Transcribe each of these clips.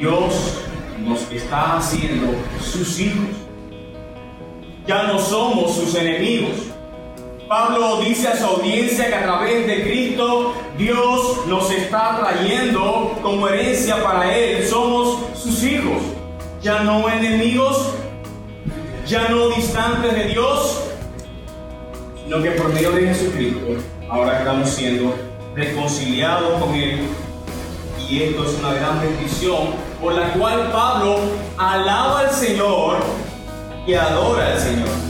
Dios nos está haciendo sus hijos. Ya no somos sus enemigos. Pablo dice a su audiencia que a través de Cristo Dios nos está trayendo como herencia para Él. Somos sus hijos. Ya no enemigos, ya no distantes de Dios, sino que por medio de Jesucristo ahora estamos siendo reconciliados con Él. Y esto es una gran bendición por la cual Pablo alaba al Señor y adora al Señor.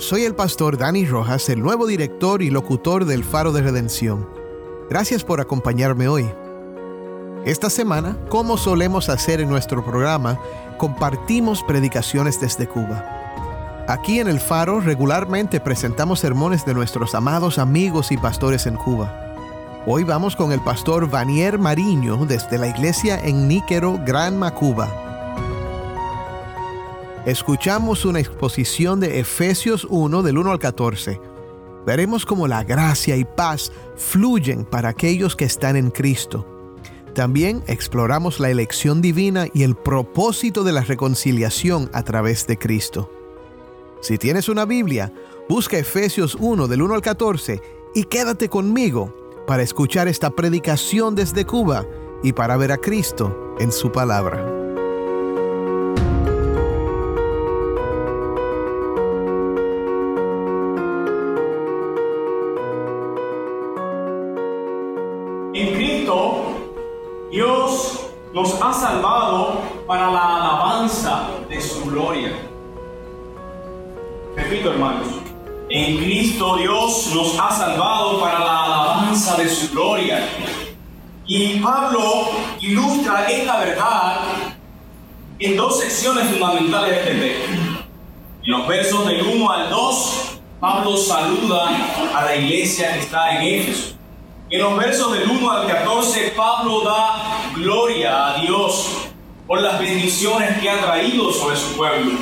Soy el pastor Dani Rojas, el nuevo director y locutor del Faro de Redención. Gracias por acompañarme hoy. Esta semana, como solemos hacer en nuestro programa, compartimos predicaciones desde Cuba. Aquí en el Faro regularmente presentamos sermones de nuestros amados amigos y pastores en Cuba. Hoy vamos con el pastor Vanier Mariño desde la iglesia en Níquero, Gran Macuba. Escuchamos una exposición de Efesios 1 del 1 al 14. Veremos cómo la gracia y paz fluyen para aquellos que están en Cristo. También exploramos la elección divina y el propósito de la reconciliación a través de Cristo. Si tienes una Biblia, busca Efesios 1 del 1 al 14 y quédate conmigo para escuchar esta predicación desde Cuba y para ver a Cristo en su palabra. En Cristo, Dios nos ha salvado para la alabanza de su gloria. Repito, hermanos. En Cristo Dios nos ha salvado para la alabanza de su gloria. Y Pablo ilustra esta verdad en dos secciones fundamentales de este texto. En los versos del 1 al 2, Pablo saluda a la iglesia que está en Éfeso. En los versos del 1 al 14, Pablo da gloria a Dios por las bendiciones que ha traído sobre su pueblo.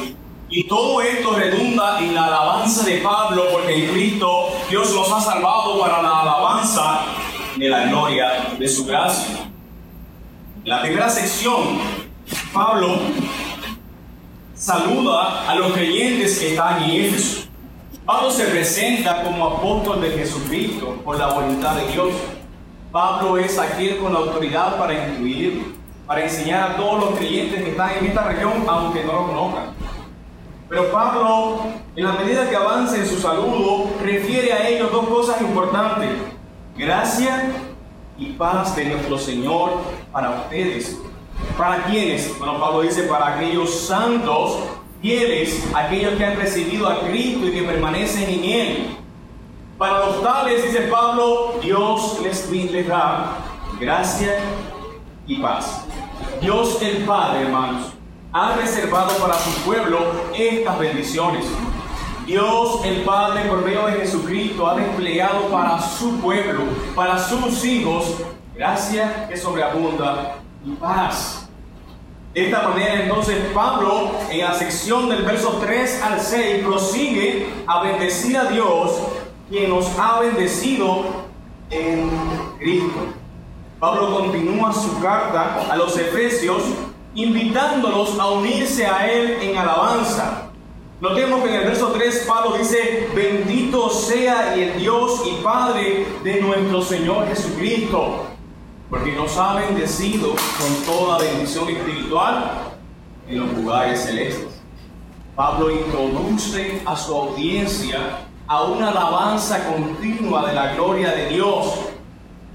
Y todo esto redunda en la alabanza de Pablo, porque en Cristo Dios nos ha salvado para la alabanza de la gloria de su gracia. En la primera sección, Pablo saluda a los creyentes que están en Éfeso. Pablo se presenta como apóstol de Jesucristo por la voluntad de Dios. Pablo es aquel con la autoridad para instruir, para enseñar a todos los creyentes que están en esta región, aunque no lo conozcan. Pero Pablo, en la medida que avanza en su saludo, refiere a ellos dos cosas importantes. Gracia y paz de nuestro Señor para ustedes. ¿Para quiénes? Bueno, Pablo dice para aquellos santos fieles, aquellos que han recibido a Cristo y que permanecen en Él. Para los tales, dice Pablo, Dios les, les da gracia y paz. Dios el Padre, hermanos, ha reservado para su pueblo estas bendiciones. Dios el Padre, por medio de Jesucristo, ha desplegado para su pueblo, para sus hijos, gracia que sobreabunda y paz. De esta manera entonces Pablo en la sección del verso 3 al 6 prosigue a bendecir a Dios quien nos ha bendecido en Cristo. Pablo continúa su carta a los efesios invitándolos a unirse a él en alabanza. Notemos que en el verso 3 Pablo dice, bendito sea el Dios y Padre de nuestro Señor Jesucristo. Porque nos ha bendecido con toda bendición espiritual en los lugares celestes. Pablo introduce a su audiencia a una alabanza continua de la gloria de Dios,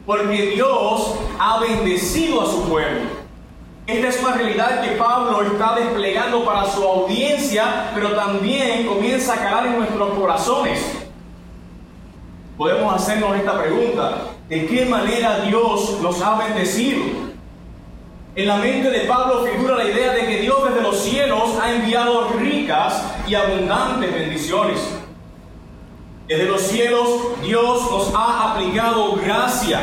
porque Dios ha bendecido a su pueblo. Esta es una realidad que Pablo está desplegando para su audiencia, pero también comienza a calar en nuestros corazones. Podemos hacernos esta pregunta, ¿de qué manera Dios nos ha bendecido? En la mente de Pablo figura la idea de que Dios desde los cielos ha enviado ricas y abundantes bendiciones. Desde los cielos Dios nos ha aplicado gracia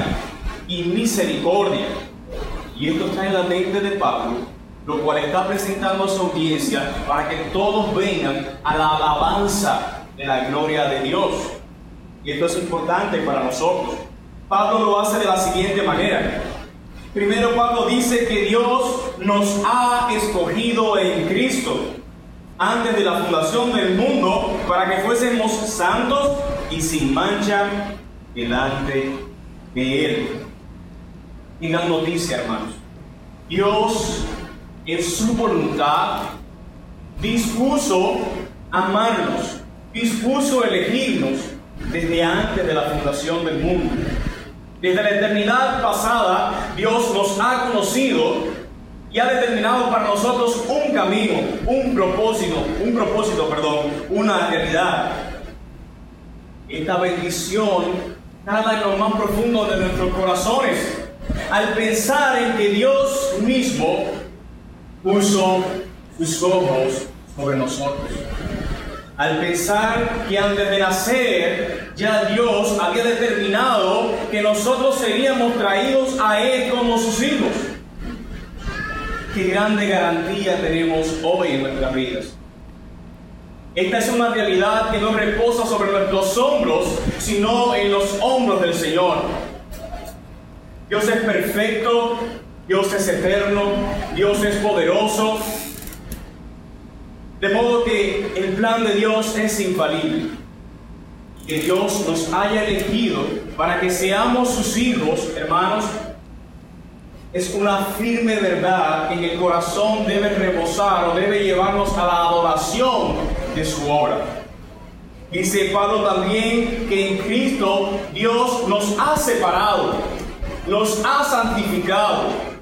y misericordia. Y esto está en la mente de Pablo, lo cual está presentando a su audiencia para que todos vengan a la alabanza de la gloria de Dios. Y esto es importante para nosotros. Pablo lo hace de la siguiente manera. Primero Pablo dice que Dios nos ha escogido en Cristo antes de la fundación del mundo para que fuésemos santos y sin mancha delante de Él. Y la noticia, hermanos. Dios, en su voluntad, dispuso amarnos, dispuso elegirnos desde antes de la fundación del mundo. Desde la eternidad pasada, Dios nos ha conocido y ha determinado para nosotros un camino, un propósito, un propósito, perdón, una realidad. Esta bendición nada en lo más profundo de nuestros corazones al pensar en que Dios mismo puso sus ojos sobre nosotros. Al pensar que antes de nacer ya Dios había determinado que nosotros seríamos traídos a Él como sus hijos. Qué grande garantía tenemos hoy en nuestras vidas. Esta es una realidad que no reposa sobre nuestros hombros, sino en los hombros del Señor. Dios es perfecto, Dios es eterno, Dios es poderoso. De modo que el plan de Dios es infalible. Que Dios nos haya elegido para que seamos sus hijos, hermanos, es una firme verdad que en el corazón debe reposar o debe llevarnos a la adoración de su obra. Dice Pablo también que en Cristo Dios nos ha separado, nos ha santificado.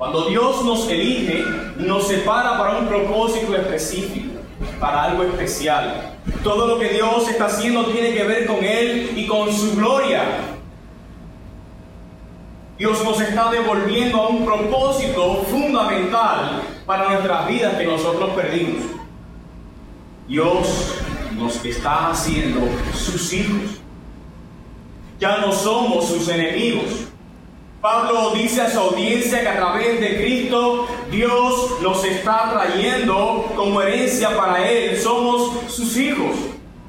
Cuando Dios nos elige, nos separa para un propósito específico, para algo especial. Todo lo que Dios está haciendo tiene que ver con Él y con su gloria. Dios nos está devolviendo a un propósito fundamental para nuestras vidas que nosotros perdimos. Dios nos está haciendo sus hijos. Ya no somos sus enemigos. Pablo dice a su audiencia que a través de Cristo Dios nos está trayendo como herencia para Él. Somos sus hijos.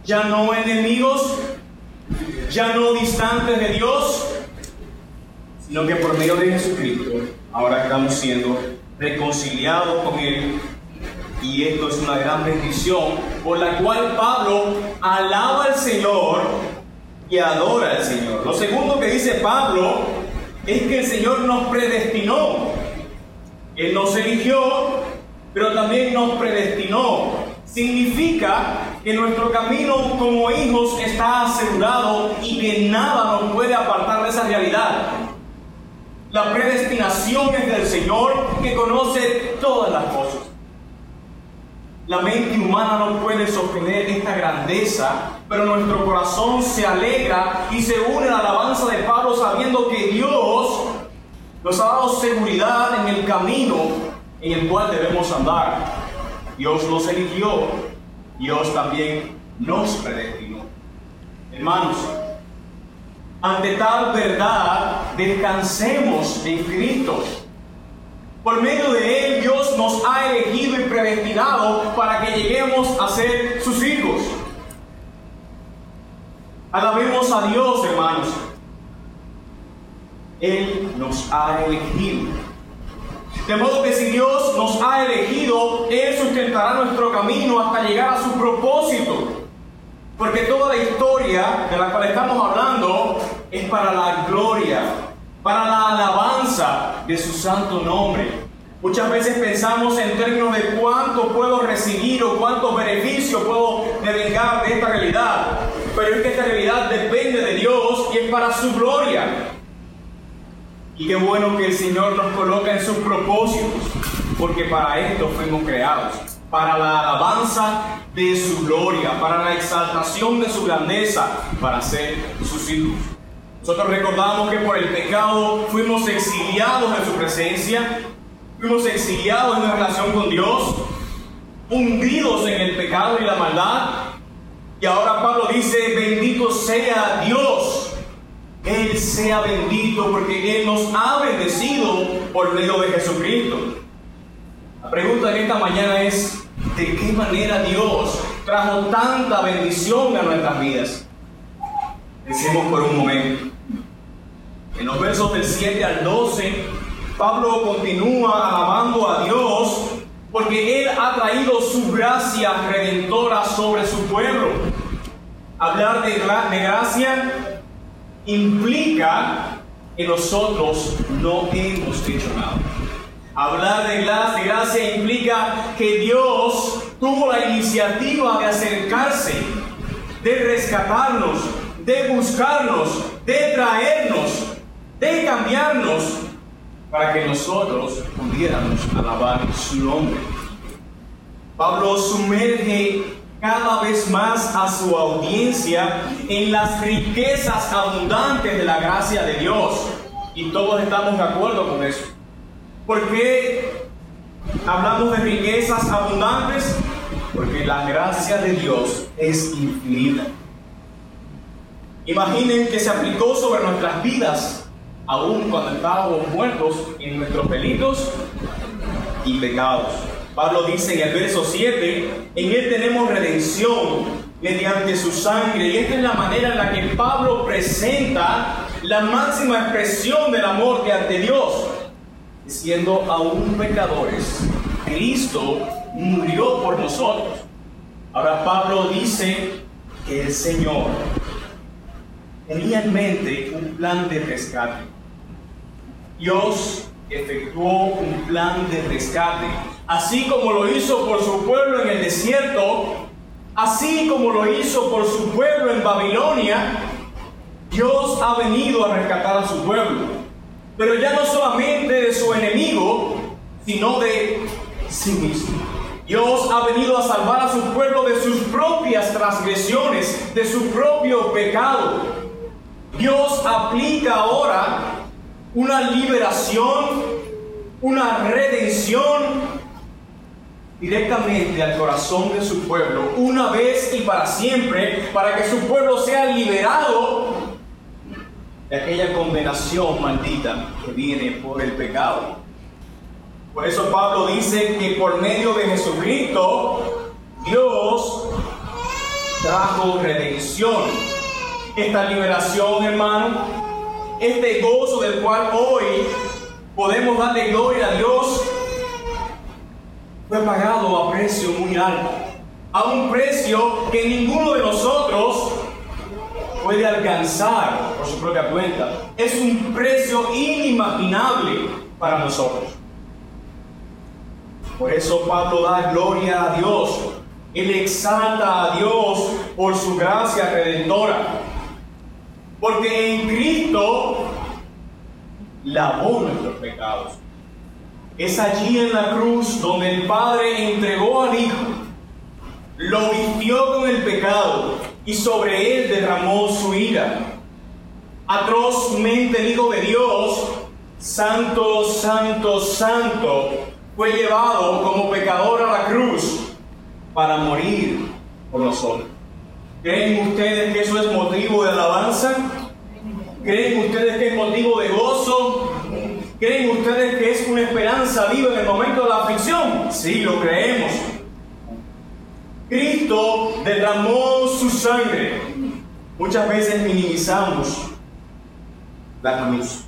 Ya no enemigos, ya no distantes de Dios, sino que por medio de Jesucristo ahora estamos siendo reconciliados con Él. Y esto es una gran bendición por la cual Pablo alaba al Señor y adora al Señor. Lo segundo que dice Pablo es que el Señor nos predestinó. Él nos eligió, pero también nos predestinó. Significa que nuestro camino como hijos está asegurado y que nada nos puede apartar de esa realidad. La predestinación es del Señor que conoce todas las cosas. La mente humana no puede sostener esta grandeza, pero nuestro corazón se alegra y se une a la alabanza de Pablo sabiendo que Dios nos ha dado seguridad en el camino en el cual debemos andar. Dios nos eligió, Dios también nos predestinó. Hermanos, ante tal verdad, descansemos en Cristo. Por medio de Él, Dios nos ha elegido y predestinado para que lleguemos a ser sus hijos. Alabemos a Dios, hermanos. Él nos ha elegido. De modo que si Dios nos ha elegido, Él sustentará nuestro camino hasta llegar a su propósito. Porque toda la historia de la cual estamos hablando es para la gloria para la alabanza de su santo nombre. Muchas veces pensamos en términos de cuánto puedo recibir o cuántos beneficios puedo devengar de esta realidad. Pero es que esta realidad depende de Dios y es para su gloria. Y qué bueno que el Señor nos coloca en sus propósitos, porque para esto fuimos creados, para la alabanza de su gloria, para la exaltación de su grandeza, para ser sus hijos. Nosotros recordamos que por el pecado fuimos exiliados de su presencia, fuimos exiliados en una relación con Dios, hundidos en el pecado y la maldad. Y ahora Pablo dice, bendito sea Dios. Él sea bendito porque Él nos ha bendecido por medio de Jesucristo. La pregunta en esta mañana es, ¿de qué manera Dios trajo tanta bendición a nuestras vidas? Pensemos por un momento. En los versos del 7 al 12, Pablo continúa alabando a Dios porque Él ha traído su gracia redentora sobre su pueblo. Hablar de, gracia implica que nosotros no hemos hecho nada. Hablar de gracia implica que Dios tuvo la iniciativa de acercarse, de rescatarnos, de buscarnos, de traernos, de cambiarnos para que nosotros pudiéramos alabar su nombre. Pablo sumerge cada vez más a su audiencia en las riquezas abundantes de la gracia de Dios. Y todos estamos de acuerdo con eso. ¿Por qué hablamos de riquezas abundantes? Porque la gracia de Dios es infinita. Imaginen que se aplicó sobre nuestras vidas aún cuando estábamos muertos en nuestros delitos y pecados. Pablo dice en el verso 7, en Él tenemos redención mediante su sangre. Y esta es la manera en la que Pablo presenta la máxima expresión del amor de ante Dios. Siendo aún pecadores, Cristo murió por nosotros. Ahora Pablo dice que el Señor tenía en mente un plan de rescate. Dios efectuó un plan de rescate, así como lo hizo por su pueblo en el desierto, así como lo hizo por su pueblo en Babilonia, Dios ha venido a rescatar a su pueblo, pero ya no solamente de su enemigo, sino de sí mismo. Dios ha venido a salvar a su pueblo de sus propias transgresiones, de su propio pecado. Dios aplica ahora una liberación, una redención directamente al corazón de su pueblo, una vez y para siempre, para que su pueblo sea liberado de aquella condenación maldita que viene por el pecado. Por eso Pablo dice que por medio de Jesucristo, Dios trajo redención. Esta liberación, hermano, este gozo del cual hoy podemos darle gloria a Dios, fue pagado a precio muy alto, a un precio que ninguno de nosotros puede alcanzar por su propia cuenta. Es un precio inimaginable para nosotros. Por eso Pablo da gloria a Dios. Él exalta a Dios por su gracia redentora. Porque en Cristo lavó nuestros pecados. Es allí en la cruz donde el Padre entregó al Hijo, lo vistió con el pecado y sobre él derramó su ira. Atrozmente el Hijo de Dios, santo, santo, santo, fue llevado como pecador a la cruz para morir por nosotros. ¿Creen ustedes que eso es motivo de alabanza? ¿Creen ustedes que es motivo de gozo? ¿Creen ustedes que es una esperanza viva en el momento de la aflicción? Sí, lo creemos. Cristo derramó su sangre. Muchas veces minimizamos la cruz,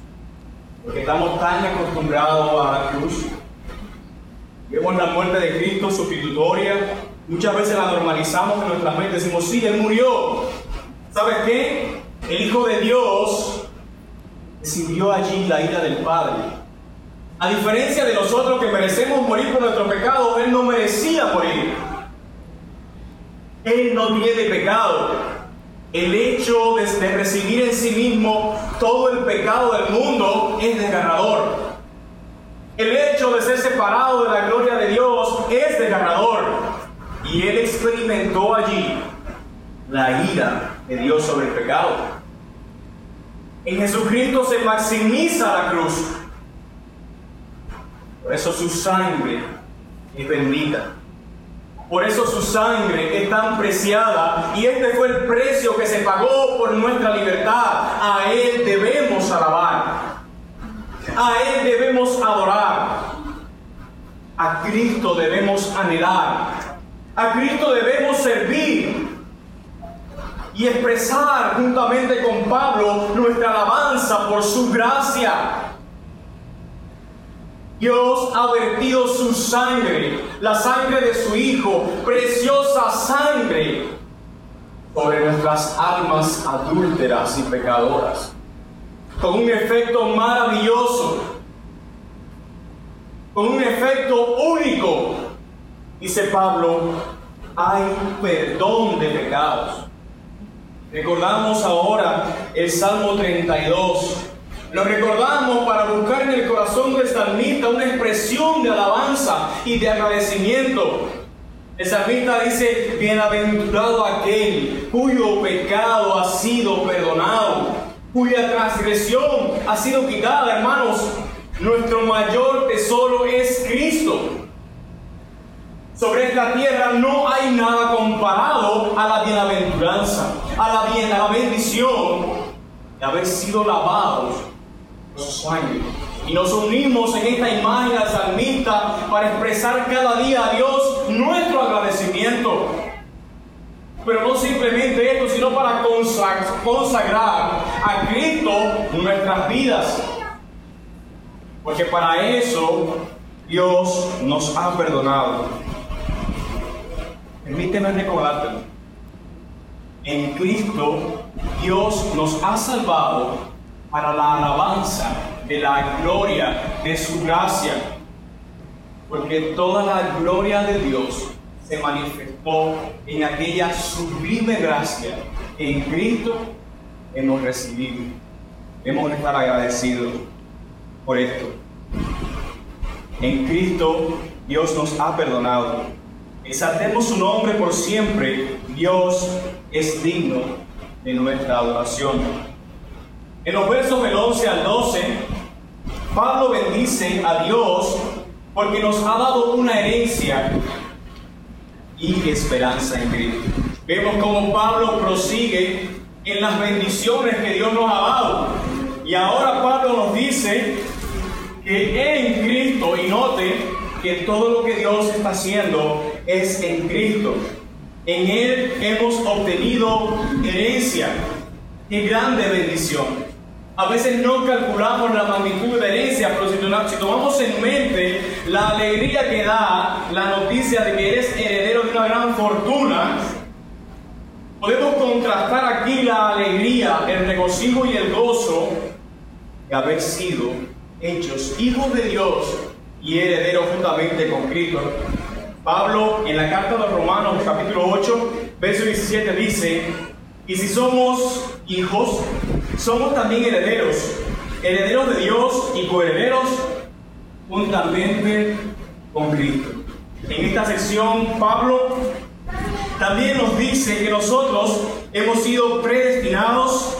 porque estamos tan acostumbrados a la cruz. Vemos la muerte de Cristo sustitutoria, Muchas veces la normalizamos en nuestra mente, decimos, sí, Él murió. ¿Sabes qué? El Hijo de Dios recibió allí la ira del Padre. A diferencia de nosotros que merecemos morir por nuestro pecado, Él no merecía morir. Él no tiene pecado. El hecho de, de recibir en sí mismo todo el pecado del mundo es desgarrador. El hecho de ser separado de la gloria de Dios es desgarrador. Y Él experimentó allí la ira de Dios sobre el pecado. En Jesucristo se maximiza la cruz. Por eso su sangre es bendita. Por eso su sangre es tan preciada y este fue el precio que se pagó por nuestra libertad. A Él debemos alabar. A Él debemos adorar. A Cristo debemos anhelar. A Cristo debemos servir y expresar juntamente con Pablo nuestra alabanza por su gracia. Dios ha vertido su sangre, la sangre de su Hijo, preciosa sangre, sobre nuestras almas adúlteras y pecadoras, con un efecto maravilloso, con un efecto único. Dice Pablo, hay perdón de pecados. Recordamos ahora el Salmo 32. Lo recordamos para buscar en el corazón del salmista una expresión de alabanza y de agradecimiento. El salmista dice, bienaventurado aquel cuyo pecado ha sido perdonado, cuya transgresión ha sido quitada, hermanos. Nuestro mayor tesoro es Cristo. Sobre esta tierra no hay nada comparado a la bienaventuranza, a la, bien, a la bendición de haber sido lavados su sangre. Y nos unimos en esta imagen al salmista para expresar cada día a Dios nuestro agradecimiento. Pero no simplemente esto, sino para consagrar a Cristo nuestras vidas. Porque para eso Dios nos ha perdonado. Permíteme recordártelo. En Cristo Dios nos ha salvado para la alabanza de la gloria de su gracia. Porque toda la gloria de Dios se manifestó en aquella sublime gracia que en Cristo hemos recibido. Hemos de estar agradecidos por esto. En Cristo Dios nos ha perdonado Exaltemos su nombre por siempre. Dios es digno de nuestra adoración. En los versos del 11 al 12, Pablo bendice a Dios porque nos ha dado una herencia y esperanza en Cristo. Vemos cómo Pablo prosigue en las bendiciones que Dios nos ha dado. Y ahora Pablo nos dice que en Cristo, y note que todo lo que Dios está haciendo es en Cristo. En Él hemos obtenido herencia. Qué grande bendición. A veces no calculamos la magnitud de herencia, pero si tomamos en mente la alegría que da la noticia de que eres heredero de una gran fortuna, podemos contrastar aquí la alegría, el regocijo y el gozo de haber sido hechos hijos de Dios y herederos juntamente con Cristo. Pablo en la carta de los Romanos capítulo 8, verso 17 dice, y si somos hijos, somos también herederos, herederos de Dios y coherederos juntamente con Cristo. En esta sección Pablo también nos dice que nosotros hemos sido predestinados,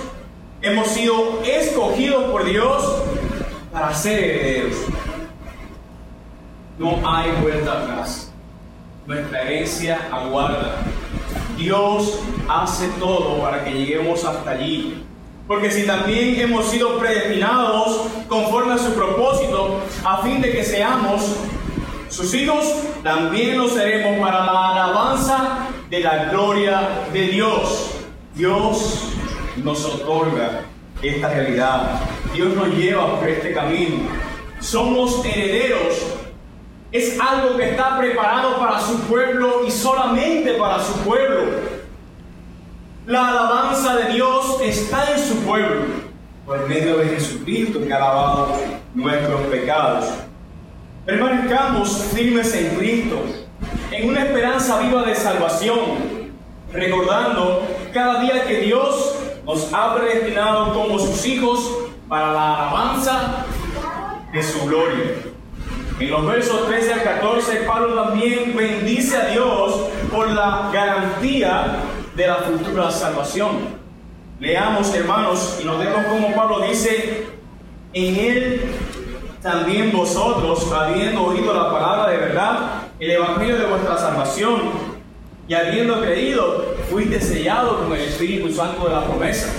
hemos sido escogidos por Dios para ser herederos. No hay vuelta atrás. Nuestra herencia aguarda. Dios hace todo para que lleguemos hasta allí. Porque si también hemos sido predestinados conforme a su propósito, a fin de que seamos sus hijos, también lo seremos para la alabanza de la gloria de Dios. Dios nos otorga esta realidad. Dios nos lleva por este camino. Somos herederos es algo que está preparado para su pueblo y solamente para su pueblo. La alabanza de Dios está en su pueblo. por medio de Jesucristo que ha lavado nuestros pecados. Permanezcamos firmes en Cristo, en una esperanza viva de salvación, recordando cada día que Dios nos ha predestinado como sus hijos para la alabanza de su gloria. En los versos 13 al 14, Pablo también bendice a Dios por la garantía de la futura salvación. Leamos, hermanos, y nos vemos como Pablo dice, en él también vosotros, habiendo oído la palabra de verdad, el evangelio de vuestra salvación, y habiendo creído, fuiste sellado con el Espíritu Santo de la promesa.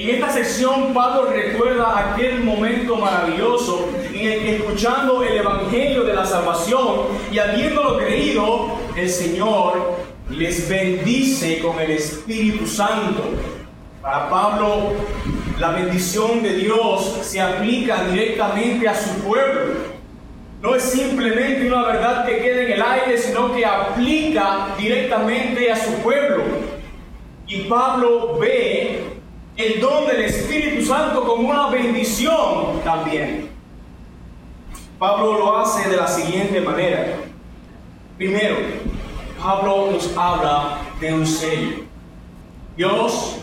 En esta sección Pablo recuerda aquel momento maravilloso en el que escuchando el Evangelio de la salvación y habiéndolo creído, el Señor les bendice con el Espíritu Santo para Pablo, la bendición de Dios se aplica directamente a su pueblo. No es simplemente una verdad que queda en el aire, sino que aplica directamente a su pueblo. Y Pablo ve el don del Espíritu Santo como una bendición también. Pablo lo hace de la siguiente manera. Primero, Pablo nos habla de un sello. Dios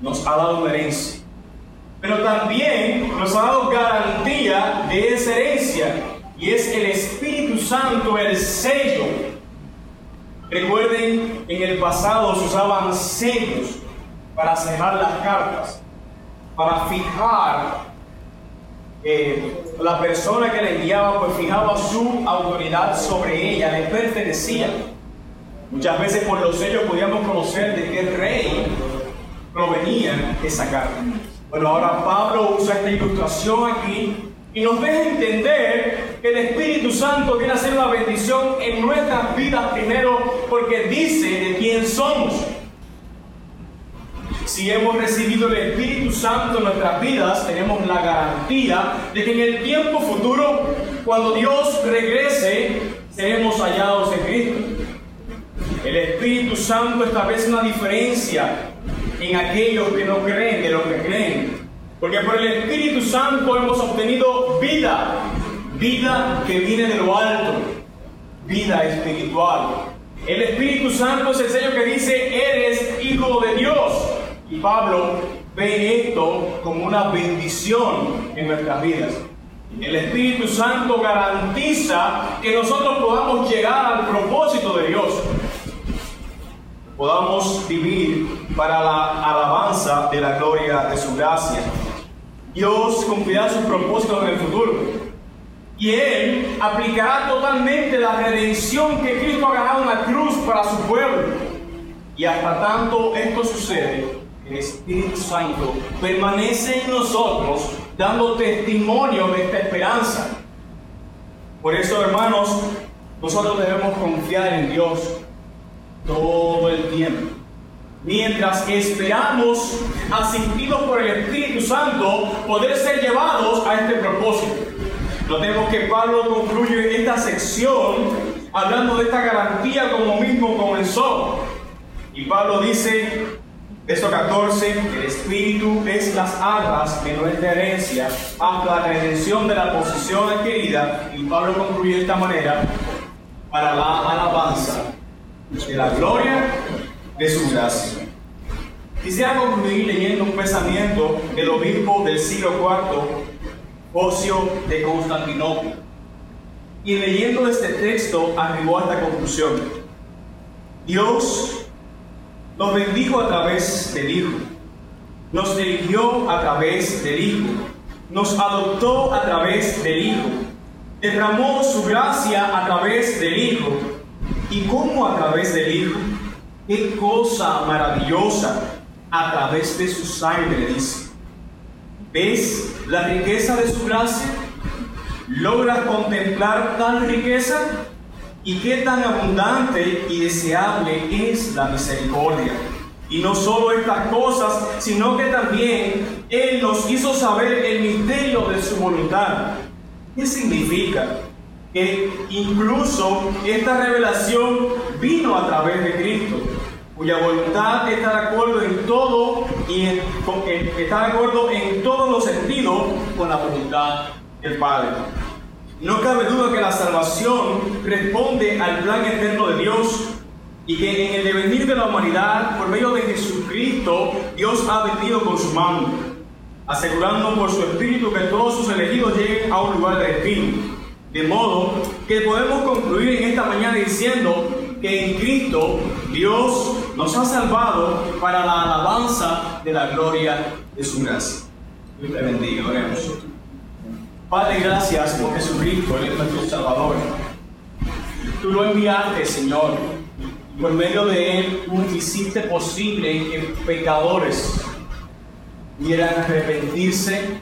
nos ha dado una herencia. Pero también nos ha dado garantía de esa herencia y es el Espíritu Santo el sello. Recuerden, en el pasado se usaban sellos para cerrar las cartas, para fijar eh, la persona que le enviaba, pues fijaba su autoridad sobre ella, le pertenecía. Muchas veces por los sellos podíamos conocer de qué rey provenía esa carta. Bueno, ahora Pablo usa esta ilustración aquí y nos deja entender que el Espíritu Santo viene a ser una bendición en nuestras vidas primero porque dice de quién somos. Si hemos recibido el Espíritu Santo en nuestras vidas, tenemos la garantía de que en el tiempo futuro, cuando Dios regrese, seremos hallados en Cristo. El Espíritu Santo establece una diferencia en aquellos que no creen de lo que creen. Porque por el Espíritu Santo hemos obtenido vida, vida que viene de lo alto, vida espiritual. El Espíritu Santo es el sello que dice, eres hijo de Dios. Y Pablo ve esto como una bendición en nuestras vidas. El Espíritu Santo garantiza que nosotros podamos llegar al propósito de Dios podamos vivir para la alabanza de la gloria de su gracia. Dios cumplirá sus propósitos en el futuro. Y Él aplicará totalmente la redención que Cristo ha ganado en la cruz para su pueblo. Y hasta tanto esto sucede, el Espíritu Santo permanece en nosotros dando testimonio de esta esperanza. Por eso, hermanos, nosotros debemos confiar en Dios todo el tiempo. Mientras esperamos, asistidos por el Espíritu Santo, poder ser llevados a este propósito. Notemos que Pablo concluye esta sección hablando de esta garantía como mismo comenzó. Y Pablo dice, verso 14, el Espíritu es las arras de herencia hasta la redención de la posición adquirida. Y Pablo concluye de esta manera, para la alabanza de la gloria de su gracia. Quisiera concluir leyendo un pensamiento del obispo del siglo IV, Ocio de Constantinopla. Y leyendo este texto arribó a esta conclusión. Dios nos bendijo a través del Hijo, nos eligió a través del Hijo, nos adoptó a través del Hijo, derramó su gracia a través del Hijo ¿Y cómo a través del Hijo? Qué cosa maravillosa a través de su sangre, dice. ¿Ves la riqueza de su gracia? ¿Logras contemplar tal riqueza? ¿Y qué tan abundante y deseable es la misericordia? Y no solo estas cosas, sino que también Él nos hizo saber el misterio de su voluntad. ¿Qué significa? que incluso esta revelación vino a través de Cristo. cuya voluntad está de acuerdo en todo y en- está de acuerdo en todos los sentidos con la voluntad del Padre. No cabe duda que la salvación responde al plan eterno de Dios y que en el devenir de la humanidad, por medio de Jesucristo, Dios ha venido con su mano, asegurando por su Espíritu que todos sus elegidos lleguen a un lugar de destino. De modo que podemos concluir en esta mañana diciendo que en Cristo Dios nos ha salvado para la alabanza de la gloria de su gracia. Dios te bendiga, oremos. Padre, gracias por Jesucristo, Él es nuestro Salvador. Tú lo enviaste, Señor, y por medio de Él tú hiciste posible que pecadores pudieran arrepentirse,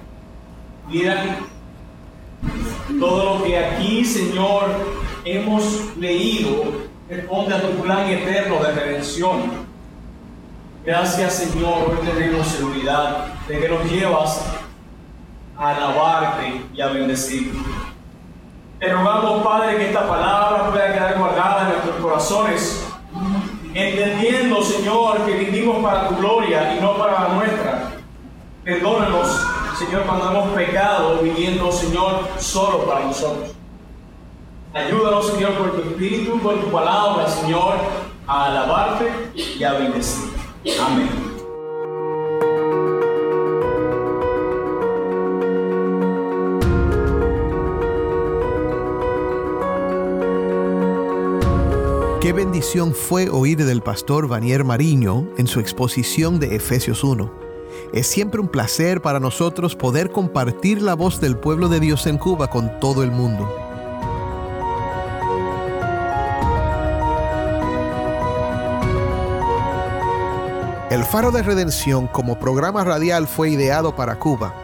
pudieran todo lo que aquí, Señor, hemos leído responde a tu plan eterno de redención. Gracias, Señor, hoy tenemos seguridad de que nos llevas alabarte y a bendecirte. Te rogamos, Padre, que esta palabra pueda quedar guardada en nuestros corazones, entendiendo, Señor, que vivimos para tu gloria y no para la nuestra. Perdónanos, Señor, cuando hemos pecado, viviendo, Señor, solo para nosotros. Ayúdanos, Señor, por tu espíritu, por tu palabra, Señor, a alabarte y a bendecirte. Amén. Qué bendición fue oír del pastor Vanier Mariño en su exposición de Efesios 1. Es siempre un placer para nosotros poder compartir la voz del pueblo de Dios en Cuba con todo el mundo. El Faro de Redención como programa radial fue ideado para Cuba,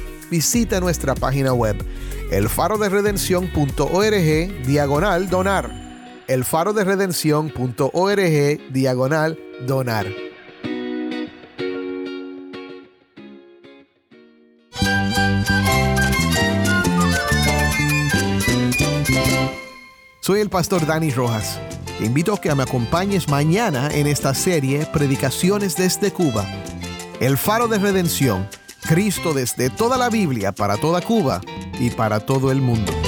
visita nuestra página web elfaroderedención.org diagonal donar. elfaroderedención.org diagonal donar. Soy el pastor Dani Rojas. Te invito a que me acompañes mañana en esta serie Predicaciones desde Cuba. El faro de redención, Cristo desde toda la Biblia para toda Cuba y para todo el mundo.